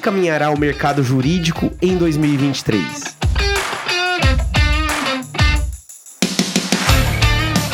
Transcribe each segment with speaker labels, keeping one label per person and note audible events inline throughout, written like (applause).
Speaker 1: caminhará o mercado jurídico em 2023?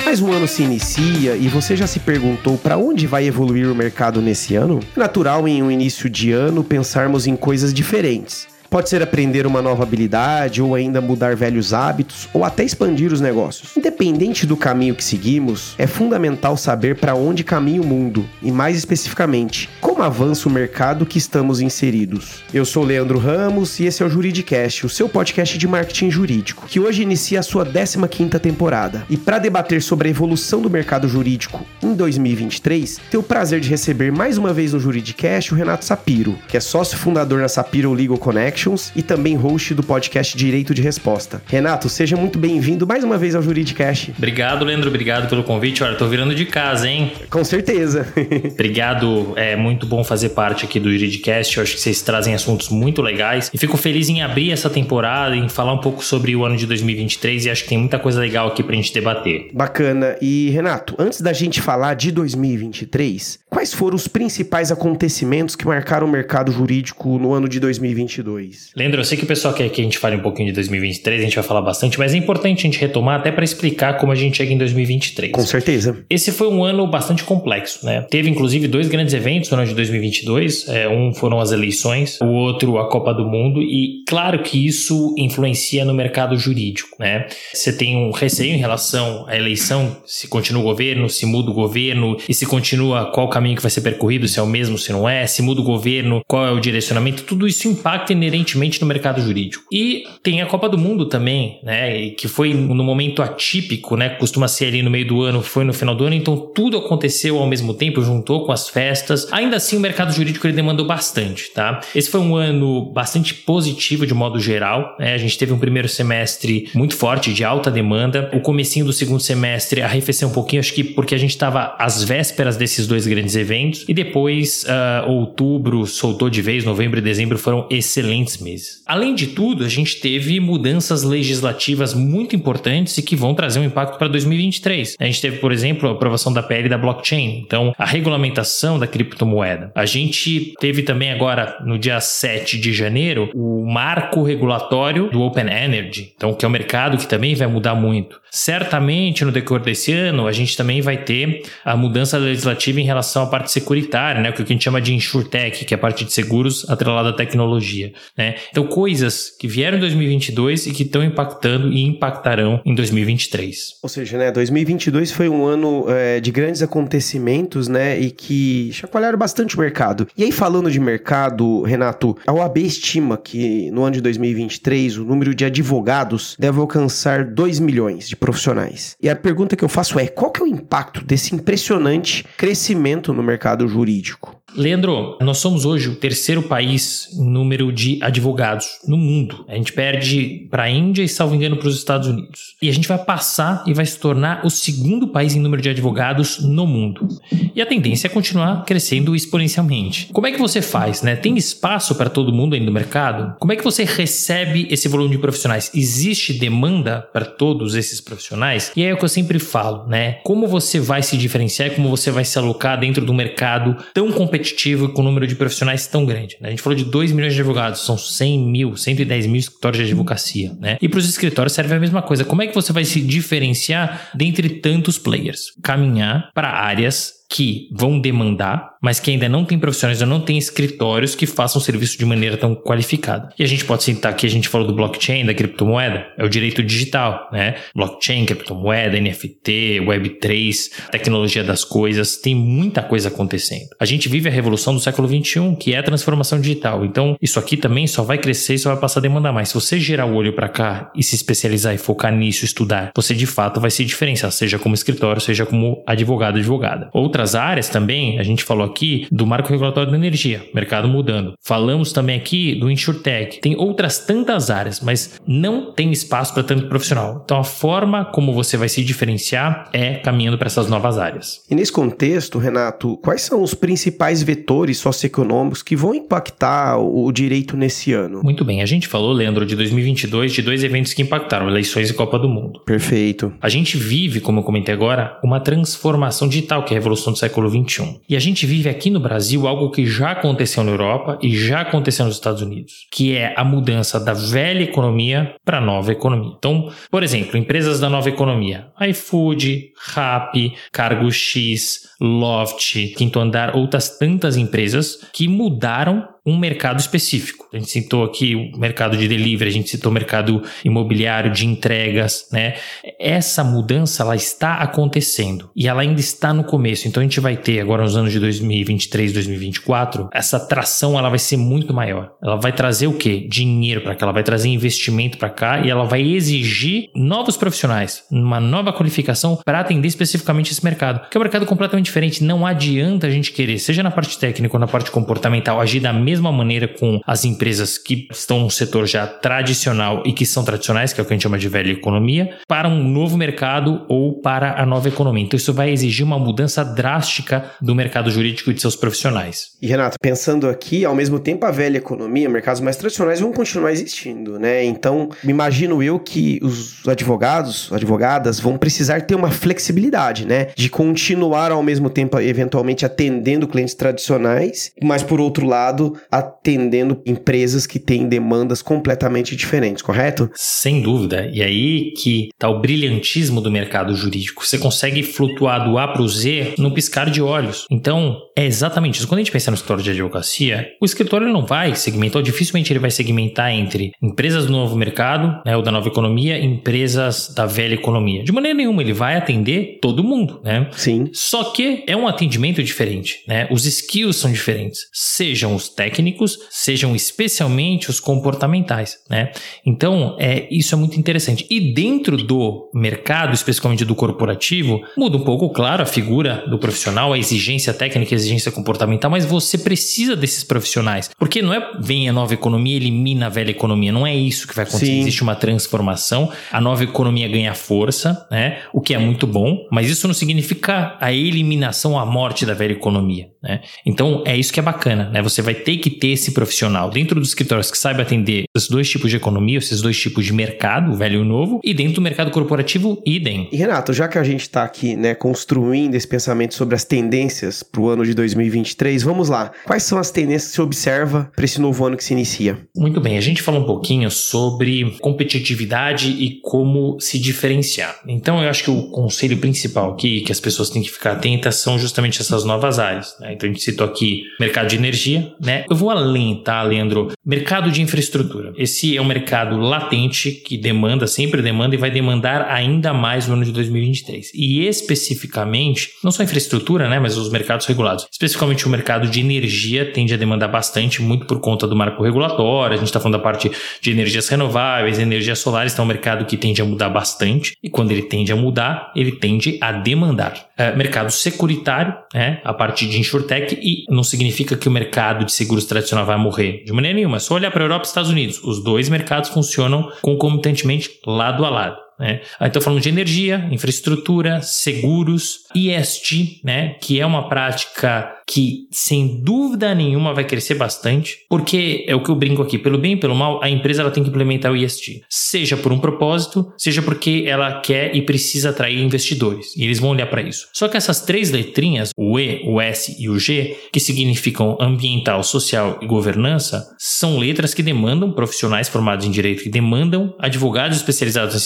Speaker 1: Mais um ano se inicia e você já se perguntou para onde vai evoluir o mercado nesse ano? Natural em um início de ano pensarmos em coisas diferentes. Pode ser aprender uma nova habilidade, ou ainda mudar velhos hábitos, ou até expandir os negócios. Independente do caminho que seguimos, é fundamental saber para onde caminha o mundo, e mais especificamente, como avança o mercado que estamos inseridos. Eu sou Leandro Ramos e esse é o Juridicast, o seu podcast de marketing jurídico, que hoje inicia a sua 15ª temporada. E para debater sobre a evolução do mercado jurídico em 2023, tenho o prazer de receber mais uma vez no Juridicast o Renato Sapiro, que é sócio fundador na Sapiro Legal Connect Connections e também host do podcast Direito de Resposta. Renato, seja muito bem-vindo mais uma vez ao Juridicast.
Speaker 2: Obrigado, Leandro. Obrigado pelo convite. Olha, tô virando de casa, hein?
Speaker 1: Com certeza. (laughs)
Speaker 2: Obrigado. É muito bom fazer parte aqui do Juridicast. Eu acho que vocês trazem assuntos muito legais. E fico feliz em abrir essa temporada, em falar um pouco sobre o ano de 2023 e acho que tem muita coisa legal aqui pra gente debater.
Speaker 1: Bacana. E, Renato, antes da gente falar de 2023, quais foram os principais acontecimentos que marcaram o mercado jurídico no ano de 2022? 2022.
Speaker 2: Leandro, eu sei que o pessoal quer que a gente fale um pouquinho de 2023, a gente vai falar bastante, mas é importante a gente retomar até para explicar como a gente chega em 2023.
Speaker 1: Com certeza.
Speaker 2: Esse foi um ano bastante complexo, né? Teve inclusive dois grandes eventos no ano de 2022. É, um foram as eleições, o outro a Copa do Mundo, e claro que isso influencia no mercado jurídico, né? Você tem um receio em relação à eleição, se continua o governo, se muda o governo, e se continua qual caminho que vai ser percorrido, se é o mesmo, se não é, se muda o governo, qual é o direcionamento, tudo isso impacta inerentemente inerentemente no mercado jurídico. E tem a Copa do Mundo também, né? Que foi no momento atípico, né? Costuma ser ali no meio do ano, foi no final do ano, então tudo aconteceu ao mesmo tempo, juntou com as festas. Ainda assim, o mercado jurídico ele demandou bastante, tá? Esse foi um ano bastante positivo de modo geral, né? A gente teve um primeiro semestre muito forte, de alta demanda. O comecinho do segundo semestre arrefeceu um pouquinho, acho que porque a gente estava às vésperas desses dois grandes eventos. E depois, uh, outubro soltou de vez, novembro e dezembro foram excelentes excelentes meses. Além de tudo, a gente teve mudanças legislativas muito importantes e que vão trazer um impacto para 2023. A gente teve, por exemplo, a aprovação da PL da blockchain, então a regulamentação da criptomoeda. A gente teve também agora, no dia 7 de janeiro, o marco regulatório do Open Energy, então que é um mercado que também vai mudar muito. Certamente, no decorrer desse ano, a gente também vai ter a mudança legislativa em relação à parte securitária, né? o que a gente chama de InsurTech, que é a parte de seguros atrelada à tecnologia. Né? Então, coisas que vieram em 2022 e que estão impactando e impactarão em 2023.
Speaker 1: Ou seja, né, 2022 foi um ano é, de grandes acontecimentos, né, e que chacoalharam bastante o mercado. E aí, falando de mercado, Renato, a OAB estima que no ano de 2023 o número de advogados deve alcançar 2 milhões de profissionais. E a pergunta que eu faço é: qual que é o impacto desse impressionante crescimento no mercado jurídico?
Speaker 2: Leandro, nós somos hoje o terceiro país em número de advogados no mundo. A gente perde para a Índia e, salvo engano, para os Estados Unidos. E a gente vai passar e vai se tornar o segundo país em número de advogados no mundo. E a tendência é continuar crescendo exponencialmente. Como é que você faz, né? Tem espaço para todo mundo ainda no mercado? Como é que você recebe esse volume de profissionais? Existe demanda para todos esses profissionais? E é o que eu sempre falo, né? Como você vai se diferenciar, como você vai se alocar dentro do mercado tão competitivo competitivo com um número de profissionais tão grande. Né? A gente falou de 2 milhões de advogados, são 100 mil, 110 mil escritórios de advocacia. Né? E para os escritórios serve a mesma coisa. Como é que você vai se diferenciar dentre tantos players? Caminhar para áreas que vão demandar, mas que ainda não tem profissionais, ainda não tem escritórios que façam serviço de maneira tão qualificada. E a gente pode citar aqui, a gente falou do blockchain, da criptomoeda, é o direito digital, né? Blockchain, criptomoeda, NFT, Web3, tecnologia das coisas, tem muita coisa acontecendo. A gente vive a revolução do século 21, que é a transformação digital. Então, isso aqui também só vai crescer e só vai passar a demandar mais. Se você gerar o olho para cá e se especializar e focar nisso, estudar, você de fato vai se diferenciar, seja como escritório, seja como advogado, advogada. Outra outras áreas também, a gente falou aqui do marco regulatório da energia, mercado mudando. Falamos também aqui do InsurTech. Tem outras tantas áreas, mas não tem espaço para tanto profissional. Então a forma como você vai se diferenciar é caminhando para essas novas áreas.
Speaker 1: E nesse contexto, Renato, quais são os principais vetores socioeconômicos que vão impactar o direito nesse ano?
Speaker 2: Muito bem, a gente falou, Leandro, de 2022, de dois eventos que impactaram, eleições e Copa do Mundo.
Speaker 1: Perfeito.
Speaker 2: A gente vive, como eu comentei agora, uma transformação digital, que é a revolução do século XXI. E a gente vive aqui no Brasil algo que já aconteceu na Europa e já aconteceu nos Estados Unidos, que é a mudança da velha economia para a nova economia. Então, por exemplo, empresas da nova economia, iFood, Rappi, Cargo X, Loft, Quinto Andar, outras tantas empresas que mudaram um mercado específico. A gente citou aqui o mercado de delivery, a gente citou o mercado imobiliário de entregas, né? Essa mudança ela está acontecendo e ela ainda está no começo. Então a gente vai ter agora nos anos de 2023, 2024, essa tração ela vai ser muito maior. Ela vai trazer o quê? Dinheiro para cá, ela vai trazer investimento para cá e ela vai exigir novos profissionais, uma nova qualificação para atender especificamente esse mercado, que é um mercado completamente diferente. Não adianta a gente querer, seja na parte técnica ou na parte comportamental, agir da mesma mesma maneira com as empresas que estão no setor já tradicional e que são tradicionais, que é o que a gente chama de velha economia, para um novo mercado ou para a nova economia. Então, isso vai exigir uma mudança drástica do mercado jurídico e de seus profissionais.
Speaker 1: E, Renato, pensando aqui, ao mesmo tempo, a velha economia, mercados mais tradicionais vão continuar existindo, né? Então, me imagino eu que os advogados, advogadas, vão precisar ter uma flexibilidade, né? De continuar ao mesmo tempo, eventualmente, atendendo clientes tradicionais, mas, por outro lado, atendendo empresas que têm demandas completamente diferentes, correto?
Speaker 2: Sem dúvida. E aí que está o brilhantismo do mercado jurídico. Você consegue flutuar do A para o Z no piscar de olhos. Então, é exatamente isso. Quando a gente pensa no escritório de advocacia, o escritório não vai segmentar, ou dificilmente ele vai segmentar entre empresas do novo mercado, né, ou da nova economia, empresas da velha economia. De maneira nenhuma, ele vai atender todo mundo, né?
Speaker 1: Sim.
Speaker 2: Só que é um atendimento diferente, né? Os skills são diferentes. Sejam os técnicos técnicos, sejam especialmente os comportamentais, né? Então, é, isso é muito interessante. E dentro do mercado, especificamente do corporativo, muda um pouco, claro, a figura do profissional, a exigência técnica, a exigência comportamental, mas você precisa desses profissionais. Porque não é vem a nova economia elimina a velha economia, não é isso que vai acontecer. Sim. Existe uma transformação, a nova economia ganha força, né? O que é muito bom, mas isso não significa a eliminação, a morte da velha economia, né? Então, é isso que é bacana, né? Você vai ter que ter esse profissional dentro dos escritórios que saiba atender esses dois tipos de economia, esses dois tipos de mercado, o velho e o novo, e dentro do mercado corporativo, idem.
Speaker 1: E Renato, já que a gente está aqui, né, construindo esse pensamento sobre as tendências para o ano de 2023, vamos lá. Quais são as tendências que você observa para esse novo ano que se inicia?
Speaker 2: Muito bem, a gente falou um pouquinho sobre competitividade e como se diferenciar. Então, eu acho que o conselho principal aqui que as pessoas têm que ficar atentas são justamente essas novas áreas. Né? Então, a gente citou aqui mercado de energia, né? Eu vou além, tá, Leandro? Mercado de infraestrutura. Esse é um mercado latente que demanda, sempre demanda e vai demandar ainda mais no ano de 2023. E especificamente, não só infraestrutura, né, mas os mercados regulados. Especificamente o mercado de energia tende a demandar bastante, muito por conta do marco regulatório. A gente está falando da parte de energias renováveis, energias solares, então é um mercado que tende a mudar bastante. E quando ele tende a mudar, ele tende a demandar. É, mercado securitário, né, a parte de insurtech, e não significa que o mercado de seguros tradicional vai morrer. De maneira nenhuma. É só olhar para a Europa e Estados Unidos. Os dois mercados funcionam concomitantemente lado a lado. Né? Então falando de energia, infraestrutura, seguros, ESG, né? que é uma prática que sem dúvida nenhuma vai crescer bastante, porque é o que eu brinco aqui, pelo bem e pelo mal, a empresa ela tem que implementar o ESG, seja por um propósito, seja porque ela quer e precisa atrair investidores, e eles vão olhar para isso. Só que essas três letrinhas, o E, o S e o G, que significam ambiental, social e governança, são letras que demandam profissionais formados em direito, que demandam advogados especializados em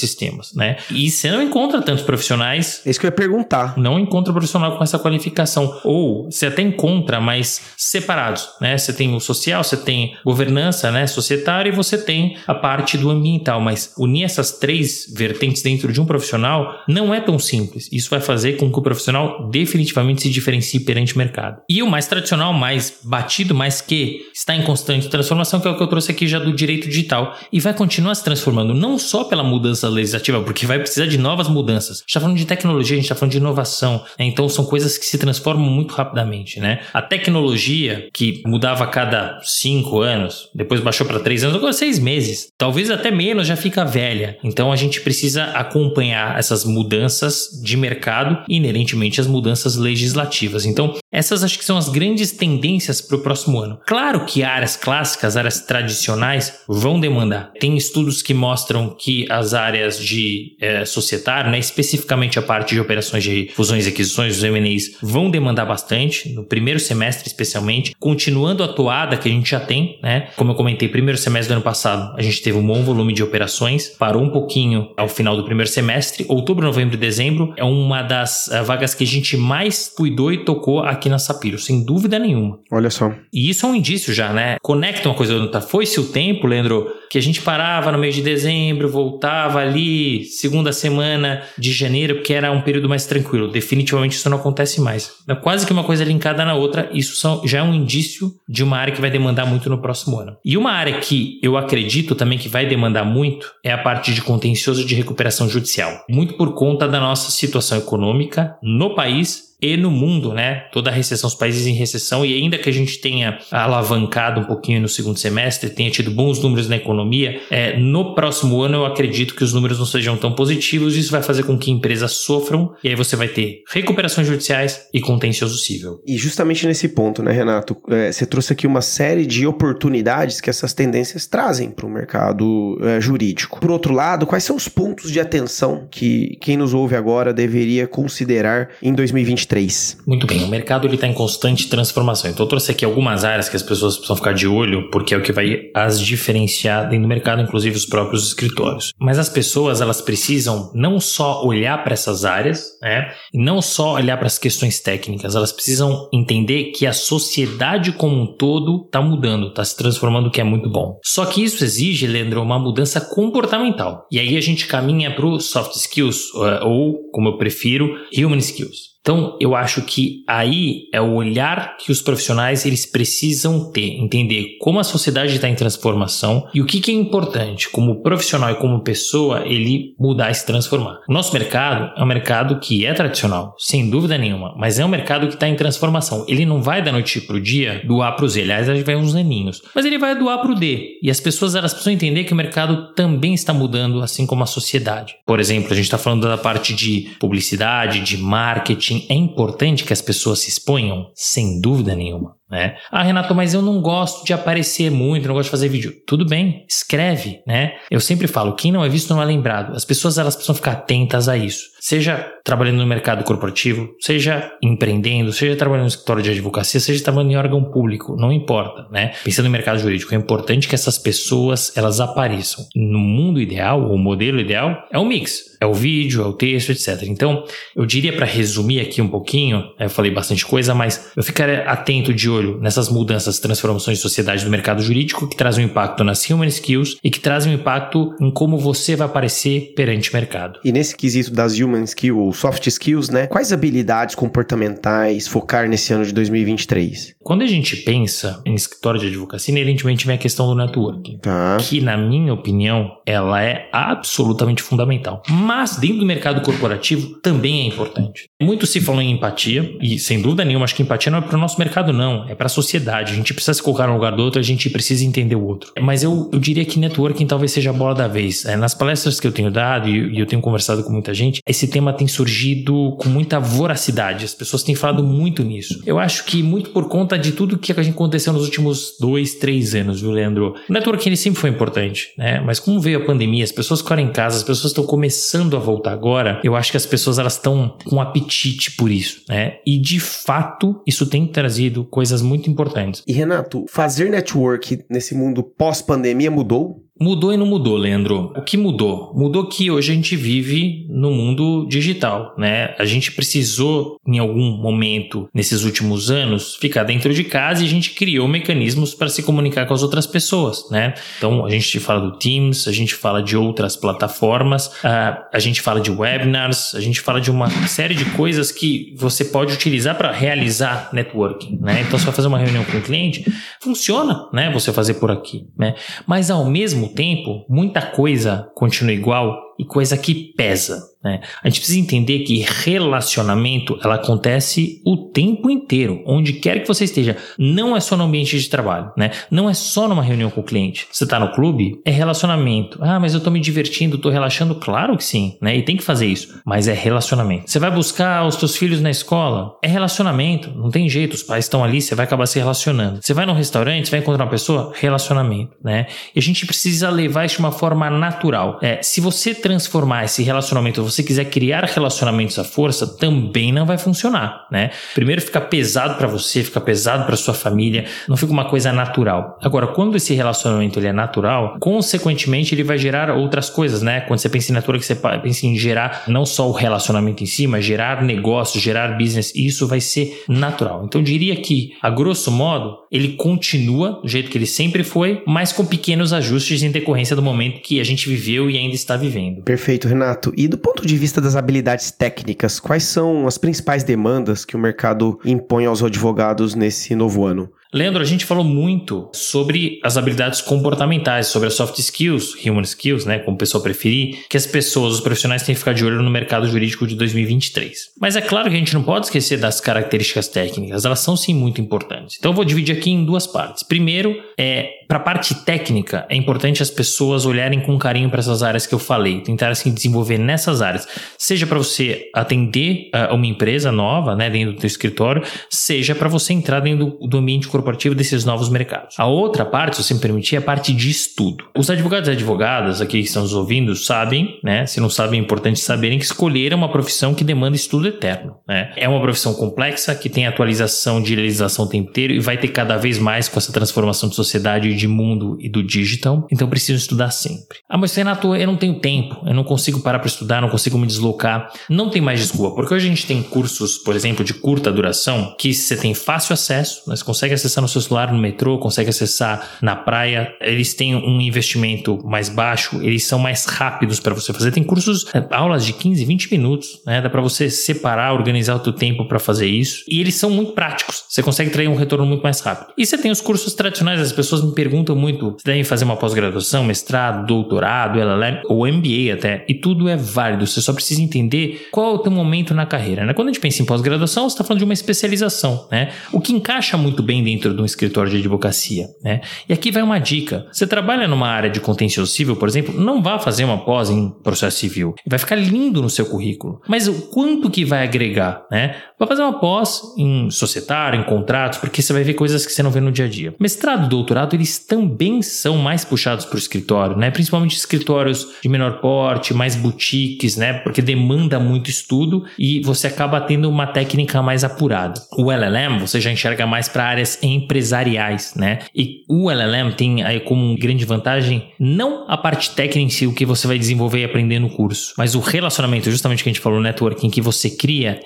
Speaker 2: né? E você não encontra tantos profissionais.
Speaker 1: É isso que eu ia perguntar.
Speaker 2: Não encontra profissional com essa qualificação. Ou você até encontra, mas separados, né? Você tem o social, você tem governança, né, societária e você tem a parte do ambiental, mas unir essas três vertentes dentro de um profissional não é tão simples. Isso vai fazer com que o profissional definitivamente se diferencie perante o mercado. E o mais tradicional, mais batido, mas que está em constante transformação, que é o que eu trouxe aqui já do direito digital e vai continuar se transformando não só pela mudança legislativa, porque vai precisar de novas mudanças. A gente está falando de tecnologia, a gente está falando de inovação, né? então são coisas que se transformam muito rapidamente né? A tecnologia que mudava a cada cinco anos, depois baixou para três anos, agora seis meses, talvez até menos, já fica velha. Então a gente precisa acompanhar essas mudanças de mercado inerentemente as mudanças legislativas. Então essas acho que são as grandes tendências para o próximo ano. Claro que áreas clássicas, áreas tradicionais vão demandar. Tem estudos que mostram que as áreas de de é, societário, né, especificamente a parte de operações de fusões e aquisições, os M&As, vão demandar bastante, no primeiro semestre especialmente, continuando a toada que a gente já tem, né? Como eu comentei, primeiro semestre do ano passado, a gente teve um bom volume de operações, parou um pouquinho ao final do primeiro semestre, outubro, novembro e dezembro é uma das uh, vagas que a gente mais cuidou e tocou aqui na Sapiro, sem dúvida nenhuma.
Speaker 1: Olha só.
Speaker 2: E isso é um indício já, né? Conecta uma coisa outra. Foi-se o tempo, Leandro, que a gente parava no mês de dezembro, voltava ali segunda semana de janeiro, porque era um período mais tranquilo. Definitivamente isso não acontece mais. É quase que uma coisa linkada na outra, isso são, já é um indício de uma área que vai demandar muito no próximo ano. E uma área que eu acredito também que vai demandar muito é a parte de contencioso de recuperação judicial. Muito por conta da nossa situação econômica no país e no mundo, né? Toda a recessão, os países em recessão, e ainda que a gente tenha alavancado um pouquinho no segundo semestre, tenha tido bons números na economia, é, no próximo ano eu acredito que os números não sejam tão positivos, isso vai fazer com que empresas sofram, e aí você vai ter recuperações judiciais e contencioso cível.
Speaker 1: E justamente nesse ponto, né, Renato, é, você trouxe aqui uma série de oportunidades que essas tendências trazem para o mercado é, jurídico. Por outro lado, quais são os pontos de atenção que quem nos ouve agora deveria considerar em 2023? 2023.
Speaker 2: Muito bem, o mercado está em constante transformação. Então eu trouxe aqui algumas áreas que as pessoas precisam ficar de olho, porque é o que vai as diferenciar dentro do mercado, inclusive os próprios escritórios. Mas as pessoas elas precisam não só olhar para essas áreas, né, não só olhar para as questões técnicas, elas precisam entender que a sociedade como um todo está mudando, está se transformando, o que é muito bom. Só que isso exige, Leandro, uma mudança comportamental. E aí a gente caminha para o soft skills, eh, ou como eu prefiro, human skills. Então, eu acho que aí é o olhar que os profissionais eles precisam ter, entender como a sociedade está em transformação e o que, que é importante, como profissional e como pessoa, ele mudar e se transformar. O nosso mercado é um mercado que é tradicional, sem dúvida nenhuma, mas é um mercado que está em transformação. Ele não vai da noite para o dia do A para o Z, aliás, ele vai uns aninhos, mas ele vai do A para o D. E as pessoas elas precisam entender que o mercado também está mudando, assim como a sociedade. Por exemplo, a gente está falando da parte de publicidade, de marketing é importante que as pessoas se exponham? Sem dúvida nenhuma. Né? Ah, Renato, mas eu não gosto de aparecer muito, não gosto de fazer vídeo. Tudo bem, escreve, né? Eu sempre falo, quem não é visto não é lembrado. As pessoas elas precisam ficar atentas a isso. Seja trabalhando no mercado corporativo, seja empreendendo, seja trabalhando no escritório de advocacia, seja trabalhando em órgão público, não importa, né? Pensando no mercado jurídico, é importante que essas pessoas elas apareçam. No mundo ideal, o modelo ideal é o mix. É o vídeo, é o texto, etc. Então, eu diria para resumir aqui um pouquinho, eu falei bastante coisa, mas eu ficaria atento de olho olho nessas mudanças, transformações de sociedade do mercado jurídico que trazem um impacto nas human skills e que trazem um impacto em como você vai aparecer perante o mercado.
Speaker 1: E nesse quesito das human skills ou soft skills, né? Quais habilidades comportamentais focar nesse ano de 2023?
Speaker 2: Quando a gente pensa em escritório de advocacia, inerentemente vem a questão do networking, tá. que na minha opinião, ela é absolutamente fundamental. Mas dentro do mercado corporativo também é importante. Muito se falou em empatia e sem dúvida nenhuma, acho que empatia não é para o nosso mercado não, é para a sociedade. A gente precisa se colocar no lugar do outro, a gente precisa entender o outro. Mas eu, eu diria que networking talvez seja a bola da vez. É, nas palestras que eu tenho dado e, e eu tenho conversado com muita gente, esse tema tem surgido com muita voracidade. As pessoas têm falado muito nisso. Eu acho que muito por conta de tudo que aconteceu nos últimos dois, três anos, viu, Leandro? O networking sempre foi importante, né? Mas como veio a pandemia, as pessoas ficaram em casa, as pessoas estão começando a voltar agora. Eu acho que as pessoas elas estão com apetite por isso, né? E de fato, isso tem trazido coisas muito importantes.
Speaker 1: E Renato, fazer network nesse mundo pós-pandemia mudou?
Speaker 2: Mudou e não mudou, Leandro. O que mudou? Mudou que hoje a gente vive no mundo digital, né? A gente precisou, em algum momento, nesses últimos anos, ficar dentro de casa e a gente criou mecanismos para se comunicar com as outras pessoas, né? Então, a gente fala do Teams, a gente fala de outras plataformas, a gente fala de webinars, a gente fala de uma série de coisas que você pode utilizar para realizar networking, né? Então, você vai fazer uma reunião com um cliente, funciona, né? Você fazer por aqui, né? Mas, ao mesmo tempo, muita coisa continua igual e coisa que pesa. Né? A gente precisa entender que relacionamento ela acontece o tempo inteiro, onde quer que você esteja. Não é só no ambiente de trabalho, né? Não é só numa reunião com o cliente. Você está no clube, é relacionamento. Ah, mas eu estou me divertindo, estou relaxando. Claro que sim, né? E tem que fazer isso. Mas é relacionamento. Você vai buscar os seus filhos na escola, é relacionamento. Não tem jeito, os pais estão ali, você vai acabar se relacionando. Você vai num restaurante, você vai encontrar uma pessoa, relacionamento, né? E a gente precisa levar isso de uma forma natural. É, se você transformar esse relacionamento, você quiser criar relacionamentos à força, também não vai funcionar, né? Primeiro fica pesado para você, fica pesado para sua família, não fica uma coisa natural. Agora, quando esse relacionamento ele é natural, consequentemente ele vai gerar outras coisas, né? Quando você pensa em natura, que você pensa em gerar não só o relacionamento em si, mas gerar negócios, gerar business, isso vai ser natural. Então, eu diria que, a grosso modo, ele continua do jeito que ele sempre foi, mas com pequenos ajustes em decorrência do momento que a gente viveu e ainda está vivendo.
Speaker 1: Perfeito, Renato. E do ponto de vista das habilidades técnicas, quais são as principais demandas que o mercado impõe aos advogados nesse novo ano?
Speaker 2: Leandro, a gente falou muito sobre as habilidades comportamentais, sobre as soft skills, human skills, né, como o pessoal preferir, que as pessoas, os profissionais têm que ficar de olho no mercado jurídico de 2023. Mas é claro que a gente não pode esquecer das características técnicas, elas são sim muito importantes. Então eu vou dividir aqui em duas partes. Primeiro, é para a parte técnica, é importante as pessoas olharem com carinho para essas áreas que eu falei, tentar se desenvolver nessas áreas, seja para você atender uh, uma empresa nova, né, dentro do teu escritório, seja para você entrar dentro do, ambiente corporativo desses novos mercados. A outra parte, se você me permitir, é a parte de estudo. Os advogados e advogadas aqui que estão nos ouvindo sabem, né? Se não sabem, é importante saberem que escolher é uma profissão que demanda estudo eterno. Né? É uma profissão complexa, que tem atualização de legislação o tempo inteiro e vai ter cada vez mais com essa transformação de sociedade, de mundo e do digital. Então preciso estudar sempre. Ah, mas Renato, eu não tenho tempo, eu não consigo parar para estudar, não consigo me deslocar. Não tem mais desculpa, porque hoje a gente tem cursos, por exemplo, de curta duração, que você tem fácil acesso, mas consegue acessar no seu celular no metrô, consegue acessar na praia. Eles têm um investimento mais baixo, eles são mais rápidos para você fazer. Tem cursos, é, aulas de 15, 20 minutos, né? Dá para você separar, organizar o seu tempo para fazer isso. E eles são muito práticos. Você consegue trazer um retorno muito mais rápido. E você tem os cursos tradicionais, as pessoas me perguntam muito, você deve fazer uma pós-graduação, mestrado, doutorado, LLM ou MBA até. E tudo é válido. Você só precisa entender qual é o teu momento na carreira, né? Quando a gente pensa em pós-graduação, você está falando de uma especialização, né? O que encaixa muito bem dentro dentro de um escritório de advocacia. Né? E aqui vai uma dica: você trabalha numa área de contencioso civil, por exemplo, não vá fazer uma pós em processo civil. Vai ficar lindo no seu currículo. Mas o quanto que vai agregar? Né? Vai fazer uma pós em societário, em contratos, porque você vai ver coisas que você não vê no dia a dia. Mestrado e doutorado, eles também são mais puxados para o escritório, né? principalmente escritórios de menor porte, mais boutiques, né? porque demanda muito estudo e você acaba tendo uma técnica mais apurada. O LLM você já enxerga mais para áreas em empresariais, né? E o LLM tem aí como grande vantagem não a parte técnica em si, o que você vai desenvolver e aprender no curso, mas o relacionamento, justamente que a gente falou, networking que você cria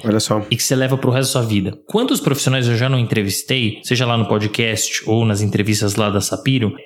Speaker 2: e que você leva para o resto da sua vida. Quantos profissionais eu já não entrevistei, seja lá no podcast ou nas entrevistas lá da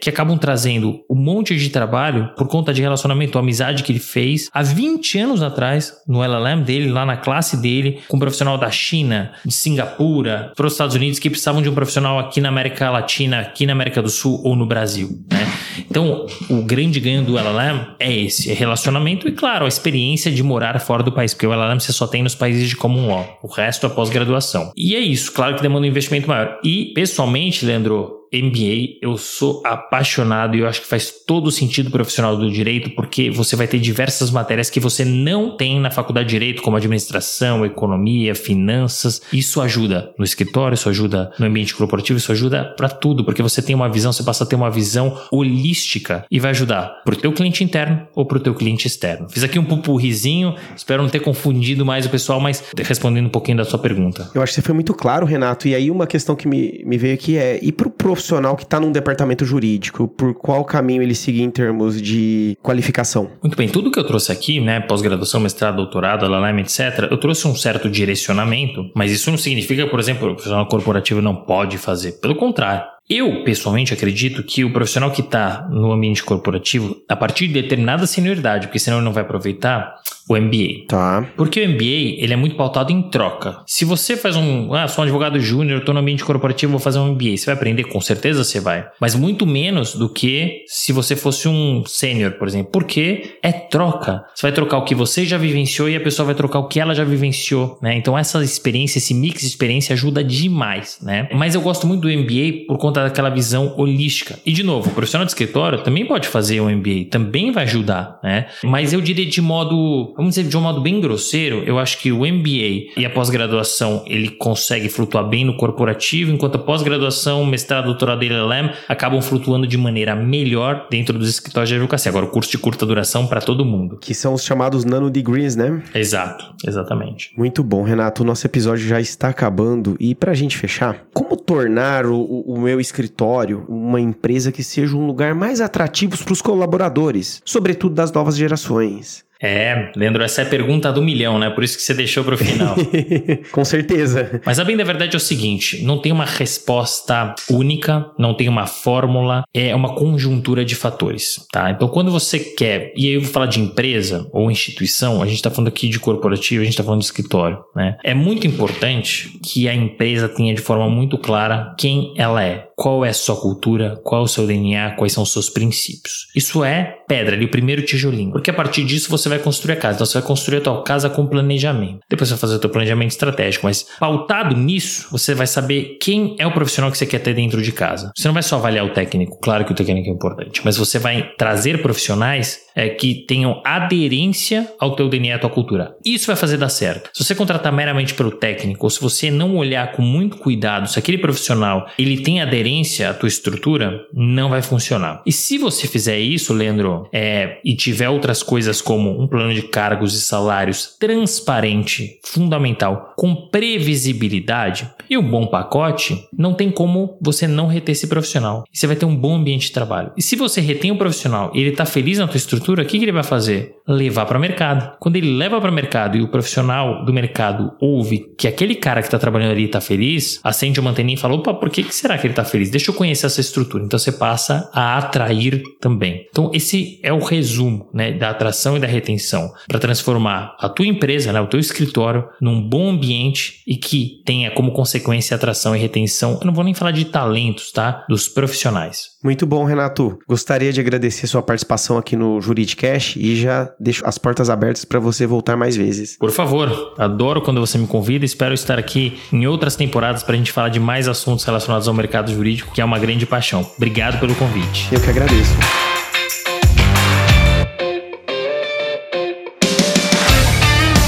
Speaker 2: Que acabam trazendo um monte de trabalho por conta de relacionamento, amizade que ele fez há 20 anos atrás no LLM dele, lá na classe dele, com um profissional da China, de Singapura, para os Estados Unidos que precisavam de um profissional aqui aqui na América Latina, aqui na América do Sul ou no Brasil, né? Então, o grande ganho do LLM é esse, é relacionamento e, claro, a experiência de morar fora do país, porque o LLM você só tem nos países de common law, o resto é pós-graduação. E é isso, claro que demanda um investimento maior. E, pessoalmente, Leandro, MBA, eu sou apaixonado e eu acho que faz todo o sentido profissional do direito, porque você vai ter diversas matérias que você não tem na faculdade de direito, como administração, economia, finanças. Isso ajuda no escritório, isso ajuda no ambiente corporativo, isso ajuda para tudo, porque você tem uma visão, você passa a ter uma visão holística e vai ajudar pro teu cliente interno ou pro teu cliente externo. Fiz aqui um pupurrizinho, espero não ter confundido mais o pessoal, mas respondendo um pouquinho da sua pergunta.
Speaker 1: Eu acho que você foi muito claro, Renato, e aí uma questão que me, me veio aqui é, e pro profissional que está num departamento jurídico, por qual caminho ele seguir em termos de qualificação?
Speaker 2: Muito bem, tudo que eu trouxe aqui, né, pós-graduação, mestrado, doutorado, LLM, etc., eu trouxe um certo direcionamento, mas isso não significa, por exemplo, que o profissional corporativo não pode fazer. Pelo contrário, Eu, pessoalmente, acredito que o profissional que está no ambiente corporativo, a partir de determinada senioridade, porque senão ele não vai aproveitar, o MBA.
Speaker 1: Tá.
Speaker 2: Porque o MBA, ele é muito pautado em troca. Se você faz um, ah, sou um advogado júnior, estou no ambiente corporativo, vou fazer um MBA, você vai aprender? Com certeza você vai. Mas muito menos do que se você fosse um sênior, por exemplo. Porque é troca. Você vai trocar o que você já vivenciou e a pessoa vai trocar o que ela já vivenciou, né? Então essa experiência, esse mix de experiência ajuda demais, né? Mas eu gosto muito do MBA por conta daquela visão holística. E de novo, o profissional de escritório também pode fazer um MBA, também vai ajudar, né? Mas eu diria de modo vamos dizer de um modo bem grosseiro, eu acho que o MBA e a pós-graduação ele consegue flutuar bem no corporativo, enquanto a pós-graduação, mestrado, doutorado e LLM acabam flutuando de maneira melhor dentro dos escritórios de advocacia. Agora, o curso de curta duração para todo mundo.
Speaker 1: Que são os chamados nano degrees, né?
Speaker 2: Exato, exatamente.
Speaker 1: Muito bom, Renato. O nosso episódio já está acabando. E para a gente fechar, como tornar o, o meu escritório uma empresa que seja um lugar mais atrativo para os colaboradores, sobretudo das novas gerações?
Speaker 2: É, Leandro, essa é a pergunta do milhão, né? Por isso que você deixou para o final. (laughs)
Speaker 1: Com certeza.
Speaker 2: Mas a bem da verdade é o seguinte: não tem uma resposta única, não tem uma fórmula, é uma conjuntura de fatores, tá? Então, quando você quer, e aí eu vou falar de empresa ou instituição, a gente está falando aqui de corporativo, a gente está falando de escritório, né? É muito importante que a empresa tenha de forma muito clara quem ela é, qual é a sua cultura, qual é o seu DNA, quais são os seus princípios. Isso é pedra, ali o primeiro tijolinho, porque a partir disso você você vai construir a casa. Então você vai construir a tua casa com planejamento. Depois você vai fazer o teu planejamento estratégico, mas pautado nisso, você vai saber quem é o profissional que você quer ter dentro de casa. Você não vai só avaliar o técnico, claro que o técnico é importante, mas você vai trazer profissionais é, que tenham aderência ao teu DNA, à tua cultura. Isso vai fazer dar certo. Se você contratar meramente pelo técnico, ou se você não olhar com muito cuidado se aquele profissional ele tem aderência à tua estrutura, não vai funcionar. E se você fizer isso, Leandro, é, e tiver outras coisas como um plano de cargos e salários transparente, fundamental, com previsibilidade e um bom pacote, não tem como você não reter esse profissional. Você vai ter um bom ambiente de trabalho. E se você retém o profissional e ele está feliz na tua estrutura, o que, que ele vai fazer? Levar para o mercado. Quando ele leva para o mercado e o profissional do mercado ouve que aquele cara que está trabalhando ali está feliz, acende uma anteninha e fala: opa, por que, que será que ele está feliz? Deixa eu conhecer essa estrutura. Então você passa a atrair também. Então esse é o resumo né, da atração e da retenção retenção, para transformar a tua empresa, né, o teu escritório, num bom ambiente e que tenha como consequência atração e retenção. Eu não vou nem falar de talentos, tá? Dos profissionais.
Speaker 1: Muito bom, Renato. Gostaria de agradecer sua participação aqui no Juridicast e já deixo as portas abertas para você voltar mais vezes.
Speaker 2: Por favor, adoro quando você me convida. Espero estar aqui em outras temporadas para a gente falar de mais assuntos relacionados ao mercado jurídico, que é uma grande paixão. Obrigado pelo convite.
Speaker 1: Eu que agradeço.